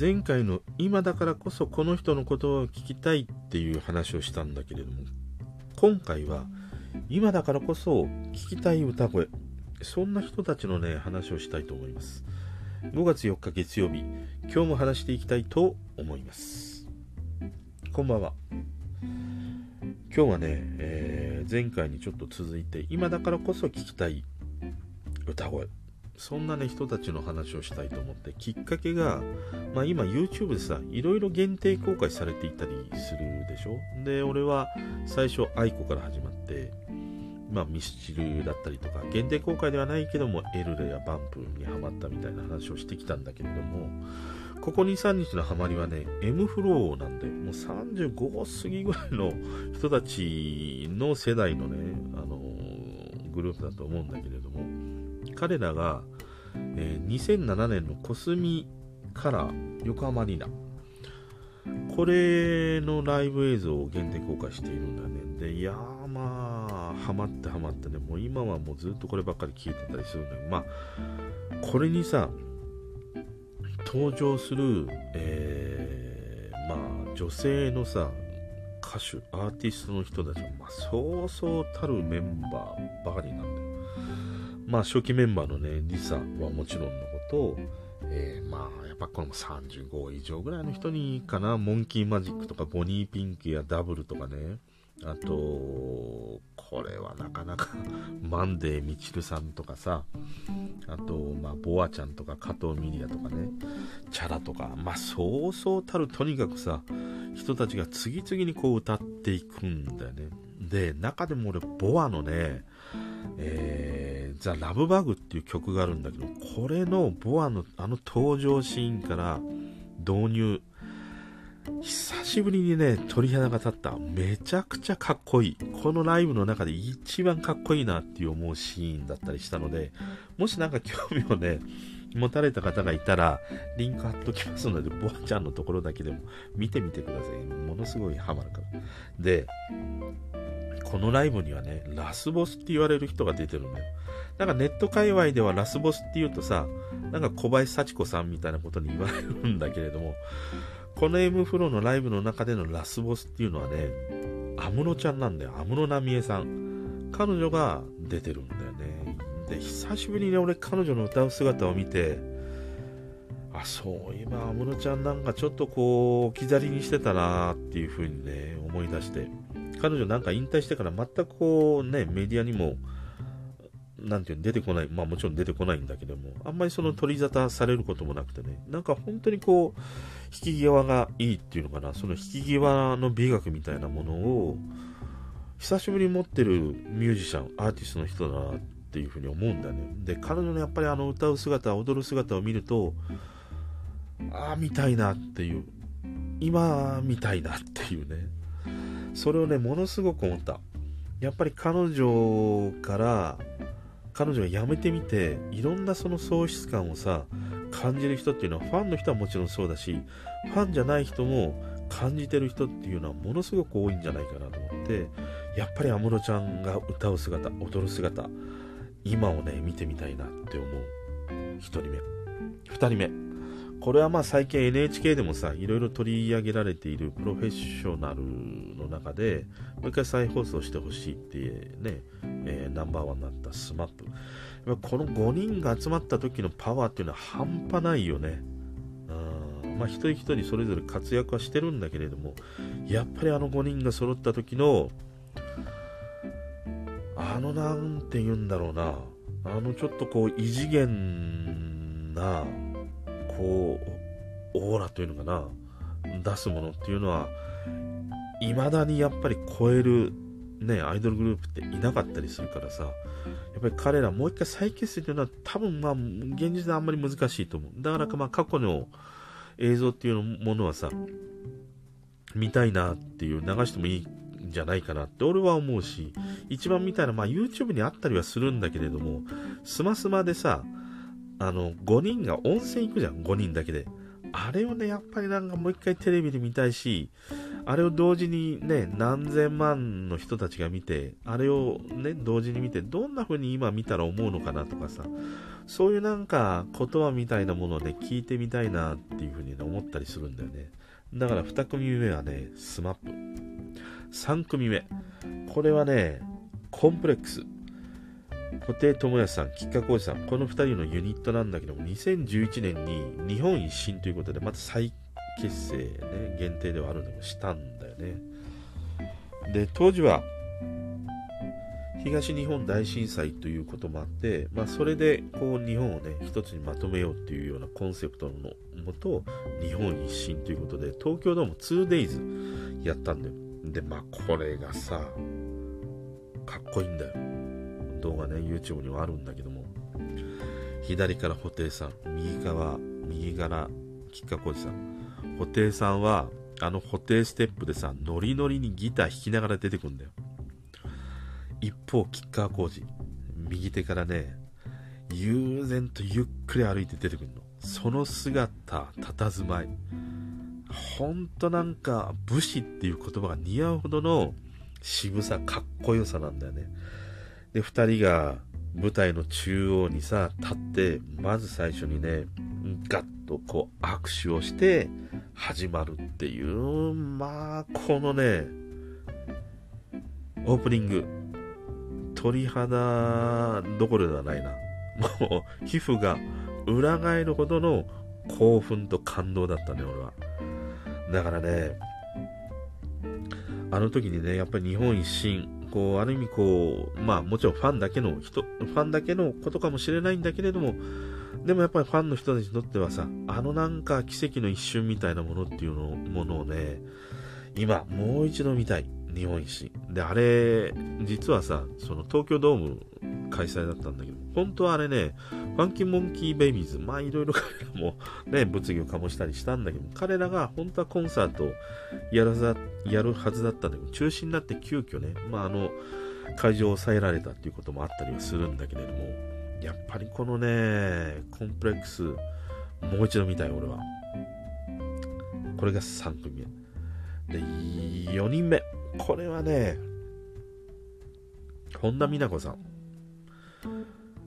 前回の今だからこそこの人のことを聞きたいっていう話をしたんだけれども今回は今だからこそ聞きたい歌声そんな人たちのね話をしたいと思います。5月4日月曜日今日も話していきたいと思います。こんばんは。今日はね、えー、前回にちょっと続いて今だからこそ聞きたい歌声。そんなね人たちの話をしたいと思ってきっかけが、まあ、今 YouTube でさいろいろ限定公開されていたりするでしょ？で俺は最初愛子から始まってまあ、ミスチルだったりとか限定公開ではないけどもエルレやバンプにハマったみたいな話をしてきたんだけれどもここ23日のハマりはね M フローなんでもう35過ぎぐらいの人たちの世代のね、あの、グループだと思うんだけれども彼らが、えー、2007年のコスミから横浜アリーナ。これのライブ映像を限定公開しているんだね。でいやーまあハマってハマってねもう今はもうずっとこればっかり聞いてたりするんだけどまあこれにさ登場する、えー、まあ女性のさ歌手アーティストの人たちも、まあ、そうそうたるメンバーばかりなんだよまあ初期メンバーのね、リサはもちろんのこと、えー、まあやっぱこれも35以上ぐらいの人にかな、モンキーマジックとかボニーピンクやダブルとかね、あと、これはなかなか マンデーみちるさんとかさ、あと、まあ、ボアちゃんとか加藤ミリアとかね、チャラとか、まあ、そうそうたるとにかくさ、人たちが次々にこう歌っていくんだよね。で、中でも俺、ボアのね、えー、ザ・ラブバグっていう曲があるんだけど、これのボアのあの登場シーンから導入、久しぶりにね、鳥肌が立った。めちゃくちゃかっこいい。このライブの中で一番かっこいいなっていう思うシーンだったりしたので、もしなんか興味をね、持たれた方がいたら、リンク貼っときますので、ボアちゃんのところだけでも見てみてください。ものすごいハマるから。で、このライブにはね、ラスボスって言われる人が出てるんだよ。なんかネット界隈ではラスボスって言うとさ、なんか小林幸子さんみたいなことに言われるんだけれども、この M フローのライブの中でのラスボスっていうのはね、安室ちゃんなんだよ。安室奈美恵さん。彼女が出てるんだよね。で、久しぶりに俺彼女の歌う姿を見て、あ、そういえば安室ちゃんなんかちょっとこう、置き去りにしてたなっていう風にね、思い出して。彼女なんか引退してから全くこうね、メディアにも、なんていうの、出てこない、まあもちろん出てこないんだけども、あんまりその取り沙汰されることもなくてね、なんか本当にこう、引き際がいいっていうのかな、その引き際の美学みたいなものを、久しぶりに持ってるミュージシャン、アーティストの人だなっていうふうに思うんだね。で、彼女のやっぱりあの歌う姿、踊る姿を見ると、ああ、見たいなっていう、今、見たいなっていうね。それをね、ものすごく思った。やっぱり彼女から、彼女が辞めてみて、いろんなその喪失感をさ、感じる人っていうのは、ファンの人はもちろんそうだし、ファンじゃない人も感じてる人っていうのはものすごく多いんじゃないかなと思って、やっぱり安室ちゃんが歌う姿、踊る姿、今をね、見てみたいなって思う。1人目。2人目。これはまあ最近 NHK でもさ、いろいろ取り上げられているプロフェッショナルの中で、もう一回再放送してほしいってね、えー、ナンバーワンになった SMAP。この5人が集まった時のパワーっていうのは半端ないよね。うんまあ一人一人それぞれ活躍はしてるんだけれども、やっぱりあの5人が揃った時の、あのなんて言うんだろうな、あのちょっとこう異次元な、こう、オーラというのかな、出すものっていうのは、未だにやっぱり超える、ね、アイドルグループっていなかったりするからさ、やっぱり彼らもう一回再結成というのは多分まあ、現実であんまり難しいと思う。だからかまあ過去の映像っていうものはさ、見たいなっていう、流してもいいんじゃないかなって俺は思うし、一番見たいな、まあ YouTube にあったりはするんだけれども、スマスマでさ、あの、5人が温泉行くじゃん、5人だけで。あれをね、やっぱりなんかもう一回テレビで見たいし、あれを同時にね、何千万の人たちが見て、あれをね、同時に見て、どんな風に今見たら思うのかなとかさ、そういうなんか言葉みたいなものをね、聞いてみたいなっていう風に、ね、思ったりするんだよね。だから2組目はね、 SMAP。3組目。これはね、 COMPLEX。布袋寅泰さん、吉川晃司さん、この2人のユニットなんだけども、2011年に日本一心ということで、また再結成ね、限定ではあるんだけど、したんだよね。で、当時は、東日本大震災ということもあって、まあ、それでこう日本をね一つにまとめようっていうようなコンセプトのもと日本一新ということで東京ドーム 2days やったんだよでまあこれがさかっこいいんだよ動画ね YouTube にはあるんだけども左から布袋さん右側右から吉川浩司さん布袋さんはあの布袋ステップでさノリノリにギター弾きながら出てくんだよ一方、吉川浩司、右手からね、悠然とゆっくり歩いて出てくるの。その姿、佇まい。ほんとなんか、武士っていう言葉が似合うほどの渋さ、かっこよさなんだよね。で、二人が舞台の中央にさ、立って、まず最初にね、ガッとこう握手をして始まるっていう、まあ、このね、オープニング、鳥肌どころではないな。もう、皮膚が裏返るほどの興奮と感動だったね、俺は。だからね、あの時にね、やっぱり日本一新、こう、ある意味こう、まあもちろんファンだけの人、ファンだけのことかもしれないんだけれども、でもやっぱりファンの人たちにとってはさ、あのなんか奇跡の一瞬みたいなものっていうのものをね、今、もう一度見たい。日本一で、あれ、実はさ、その東京ドーム開催だったんだけど、本当はあれね、ファンキーモンキーベイビーズ、まあいろいろ彼らもね、物議を醸したりしたんだけど、彼らが本当はコンサートをやるやるはずだったんだけど、中止になって急遽ね、まああの、会場を抑えられたっていうこともあったりはするんだけれども、やっぱりこのね、コンプレックス、もう一度見たい、俺は。これが3組目。で、4人目。これはね、本田美奈子さん。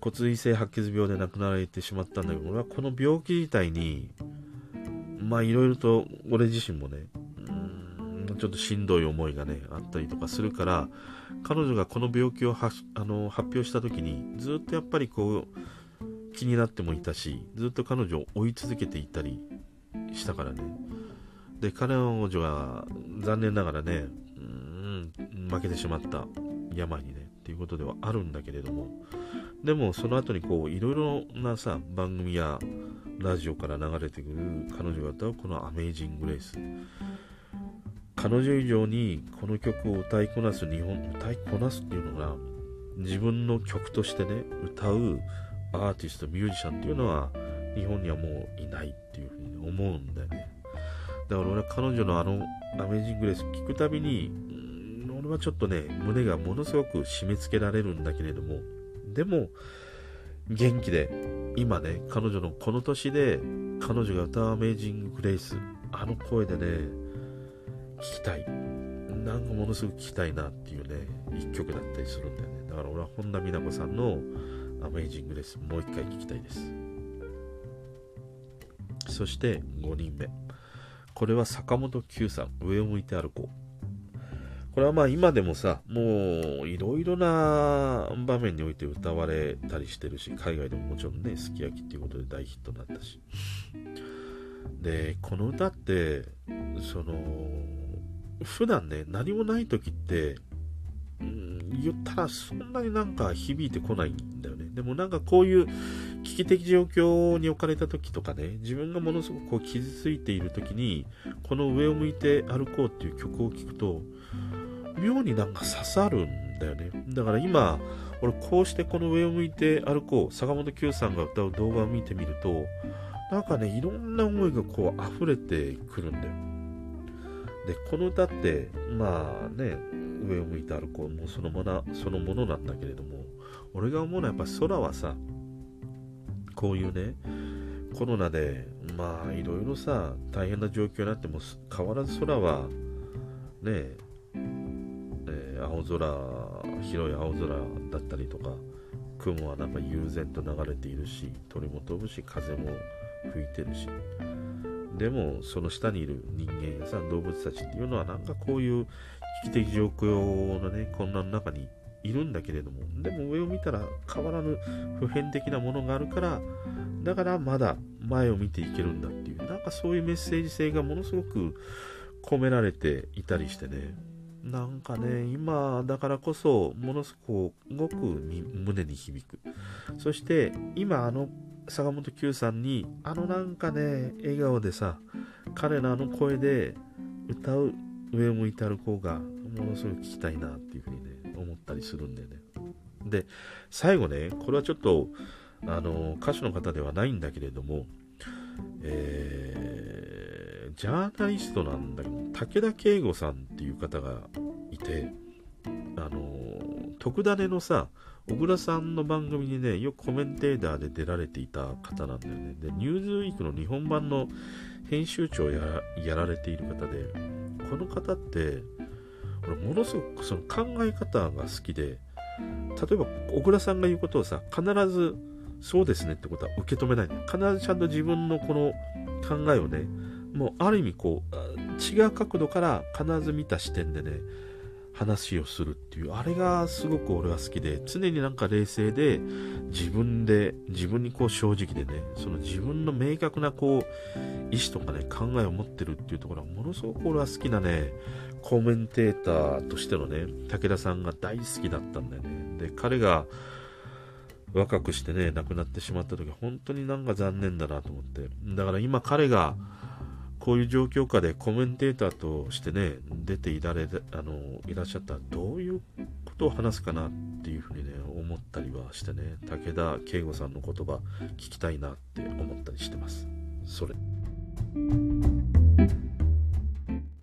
骨髄性白血病で亡くなられてしまったんだけど、俺はこの病気自体に、まあいろいろと俺自身もね、ちょっとしんどい思いがね、あったりとかするから、彼女がこの病気をはあの発表した時に、ずっとやっぱりこう、気になってもいたし、ずっと彼女を追い続けていたりしたからね。で、彼女は残念ながらね、負けてしまった病にねっていうことではあるんだけれどもでもその後にこういろいろなさ番組やラジオから流れてくる彼女が歌うこの「アメイジング・レース」彼女以上にこの曲を歌いこなす日本歌いこなすっていうのが自分の曲としてね歌うアーティストミュージシャンっていうのは日本にはもういないっていうふうに思うんだよねだから俺は彼女のあの「アメイジング・レース」聞くたびにれはちょっとね、胸がものすごく締め付けられるんだけれども、でも、元気で、今ね、彼女のこの年で、彼女が歌うアメージング・グレイス、あの声でね、聞きたい。なんかものすごく聞きたいなっていうね、一曲だったりするんだよね。だから俺は本田美奈子さんのアメージング・レイス、もう一回聞きたいです。そして5人目。これは坂本九さん、上を向いて歩こう。これはまあ今でもさ、もういろいろな場面において歌われたりしてるし、海外でももちろんね、すき焼きっていうことで大ヒットになったし。で、この歌って、その、普段ね、何もない時って、うん、言ったらそんなになんか響いてこないんだよね。でもなんかこういう危機的状況に置かれた時とかね、自分がものすごくこう傷ついている時に、この上を向いて歩こうっていう曲を聴くと、妙になんか刺さるんだよね。だから今、俺こうしてこの上を向いて歩こう、坂本九さんが歌う動画を見てみると、なんかね、いろんな思いがこう溢れてくるんだよ。で、この歌って、まあね、上を向いて歩こう、もうそのものそのものなんだけれども、俺が思うのはやっぱ空はさ、こういうね、コロナでまあいろいろさ大変な状況になっても変わらず空はね、青空広い青空だったりとか雲はなんか悠然と流れているし鳥も飛ぶし風も吹いてるし。でもその下にいる人間やさ動物たちっていうのはなんかこういう危機的状況のね混乱の中にいるんだけれどもでも上を見たら変わらぬ普遍的なものがあるからだからまだ前を見ていけるんだっていうなんかそういうメッセージ性がものすごく込められていたりしてね。なんかね今だからこそものすごく胸に響く。そして今あの坂本九さんにあのなんかね笑顔でさ彼のあの声で歌う上を向いて歩こうがものすごく聞きたいなっていうふうにね思ったりするんだよね。で最後ねこれはちょっとあの歌手の方ではないんだけれどもえー、ジャーナリストなんだけど武田圭吾さんっていう方がいてあの特ダネのさ小倉さんの番組にね、よくコメンテーターで出られていた方なんだよね。で、ニューズウィークの日本版の編集長をやられている方で、この方って、俺ものすごくその考え方が好きで、例えば小倉さんが言うことをさ、必ずそうですねってことは受け止めない、必ずちゃんと自分のこの考えをね、もうある意味こう、違う角度から必ず見た視点でね、話をするっていう、あれがすごく俺は好きで、常になんか冷静で、自分で、自分にこう正直でね、その自分の明確なこう、意思とかね、考えを持ってるっていうところは、ものすごく俺は好きなね、コメンテーターとしてのね、武田さんが大好きだったんだよね。で、彼が、若くしてね、亡くなってしまった時、本当になんか残念だなと思って。だから今彼が、こういう状況下でコメンテーターとしてね、出ていられあのいらっしゃったらどういうことを話すかなっていうふうにね、思ったりはしてね、武田圭吾さんの言葉聞きたいなって思ったりしてます。それ。